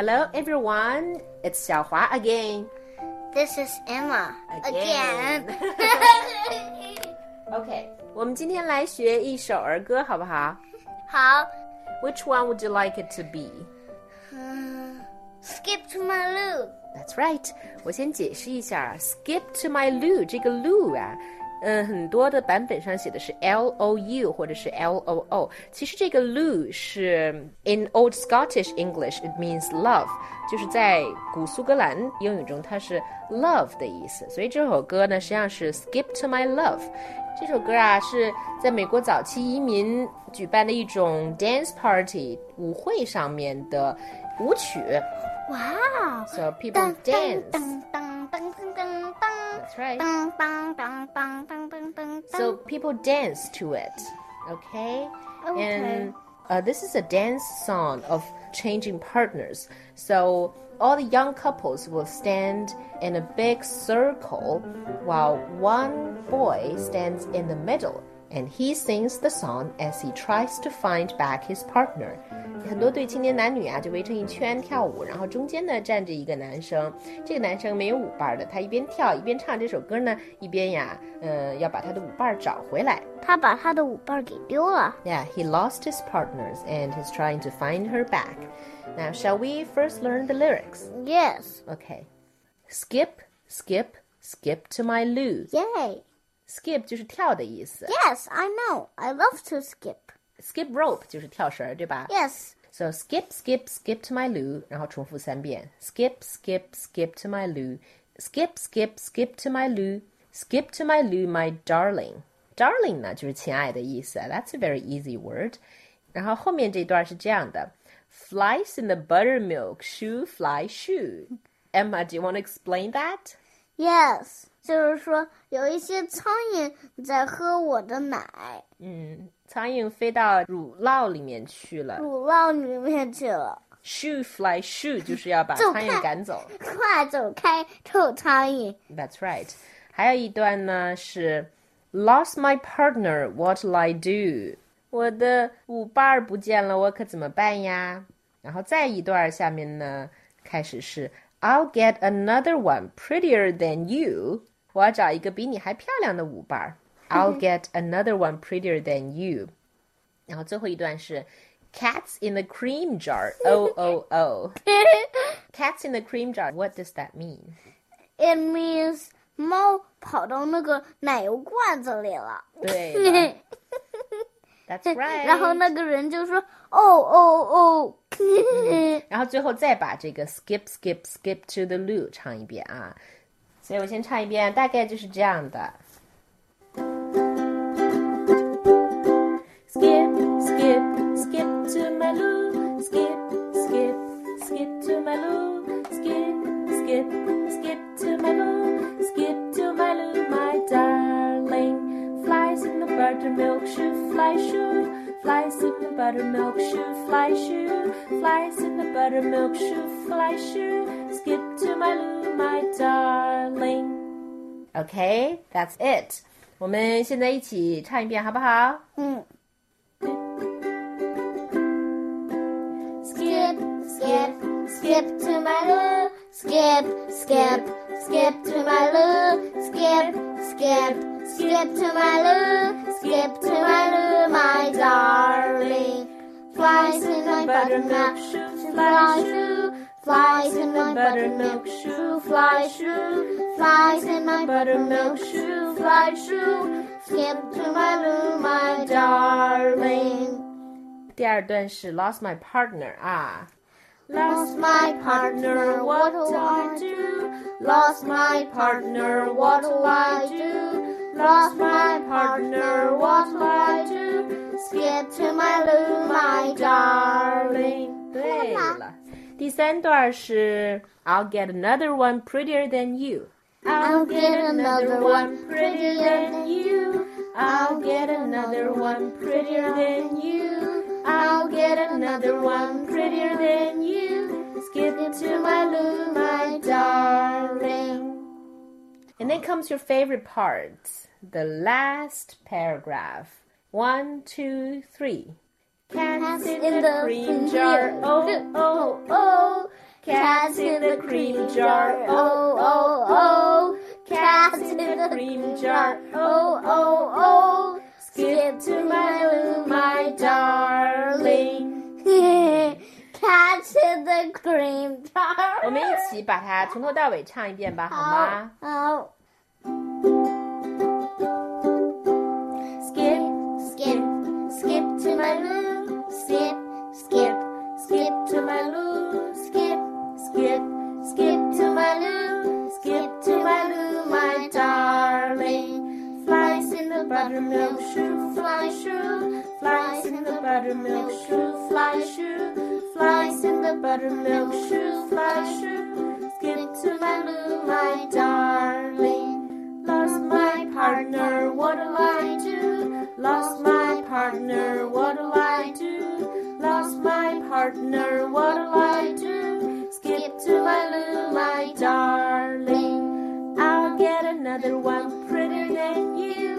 Hello everyone, it's 小华 again. This is Emma Again. Okay, 我们今天来学一首儿歌，好不好好。 ？Which one would you like it to be? 嗯，Skip to my loo。 That's right. 我先解释一下，skip to my loo 这个 loo 啊， 嗯，很多的版本上写的是 L O U 或者是 L O O。其实这个 loo 是 in Old Scottish English it means love，就是在古苏格兰英语中它是 love 的意思。所以这首歌呢实际上是 skip to my love。这首歌啊是在美国早期移民举办的一种 dance party 舞会上面的舞曲。哇哦！ So people 当 dance. 当当当当当当 Right. So people dance to it. Okay? okay. And uh, this is a dance song of changing partners. So all the young couples will stand in a big circle while one boy stands in the middle and he sings the song as he tries to find back his partner. 很多对青年男女啊，就围成一圈跳舞，然后中间呢站着一个男生。这个男生没有舞伴的，他一边跳一边唱这首歌呢，一边呀，呃，要把他的舞伴找回来。他把他的舞伴给丢了。 Yeah, he lost his partners and he's trying to find her back. Now, shall we first learn the lyrics? Yes. Okay. Skip, skip, skip to my loo. Yay. Skip 就是跳的意思。Yes, I know. I love to skip. Skip rope 就是跳绳，对吧？Yes. So skip, skip, skip to my loo，然后重复三遍。Skip, skip, skip to my loo. Skip, skip, skip to my loo. Skip to my loo, my darling. Darling 呢就是亲爱的意思。That's a very easy word. 然后后面这段是这样的：Flies in the buttermilk, shoo fly shoo. Emma, do you want to explain that? Yes. 就是说，有一些苍蝇在喝我的奶，嗯，苍蝇飞到乳酪里面去了。乳酪里面去了。Shoo fly shoo 就是要把苍蝇赶走。快走开，臭苍蝇！That's right. 还有一段呢是 Lost my partner, what'll I do? 我的舞伴儿不见了，我可怎么办呀？然后再一段下面呢，开始是 I'll get another one prettier than you. 我要找一个比你还漂亮的舞伴儿。I'll get another one prettier than you. 然后最后一段是 Cats in the cream jar. O O O. Cats in the cream jar. What does that mean? It means 猫跑到那个奶油罐子里了。对了 ，That's right。然后那个人就说：“哦哦哦。然后最后再把这个 skip skip skip to the loo 唱一遍啊。所以我先唱一遍，大概就是这样的。buttermilk shoo, fly shoo, flies in the buttermilk shoo, fly shoo, skip to my loo, my darling. Okay, that's it. 我们现在一起唱一遍，好不好？嗯。Skip, skip, skip to my loo. Skip, skip, skip to my loo. Skip, skip, skip to my loo. Buttermilk shoo, fly shoo, flies in my buttermilk shoo, fly shoo, flies in my buttermilk shoo, fly shoo, skip to my room, my darling. 第二段是 lost my partner 啊。Lost my partner, what'll I do? Lost my partner, what'll I do? Lost my partner, what'll I do? Skip to my loo, my darling. 对了，第三段是 I'll get another one prettier than you. I'll get another one prettier than you. I'll get another one prettier than you. I'll get another one prettier than you. Skip to my loo, my darling. And then comes your favorite part, the last paragraph. One, two, three. Cats in, the cream jar. Oh, oh, oh. Cats in the cream jar. Oh, oh, oh. Cats in the cream jar. Oh, oh, oh. Skip to my loo, my darling. Cats in the cream jar. 我们一起把它从头到尾唱一遍吧，好吗？好。 Buttermilk shoo, fly shoo. Flies in the buttermilk shoo, fly shoo. Flies in the buttermilk shoo, fly shoo. Skip to my my darling. Lost my partner, what'll I do? Lost my partner, what'll I do? Lost my partner, what'll I do? Skip to my loo, my darling. I'll get another one prettier than you.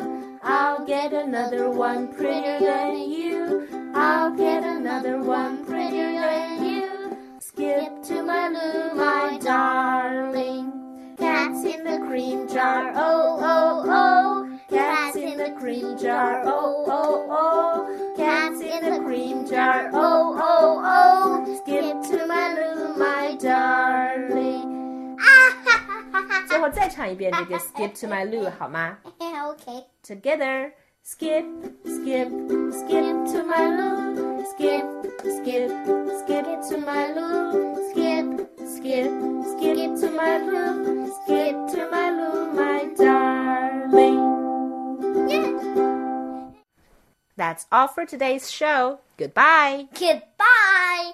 I'll get another one prettier than you. I'll get another one prettier than you. Skip to my loo, my darling. Cats in the cream jar, oh, oh, oh. Cats in the cream jar, oh, oh, oh. Cats in the cream jar, oh, oh, oh. Skip to my loo, my darling. 最后再唱一遍这个 Skip to my loo 好吗 okay.？Together, skip, skip, skip to my loo. Skip, skip, skip to my loo. Skip, skip, skip to my loo. Skip to my loo, my darling. Yeah. That's all for today's show. Goodbye. Goodbye.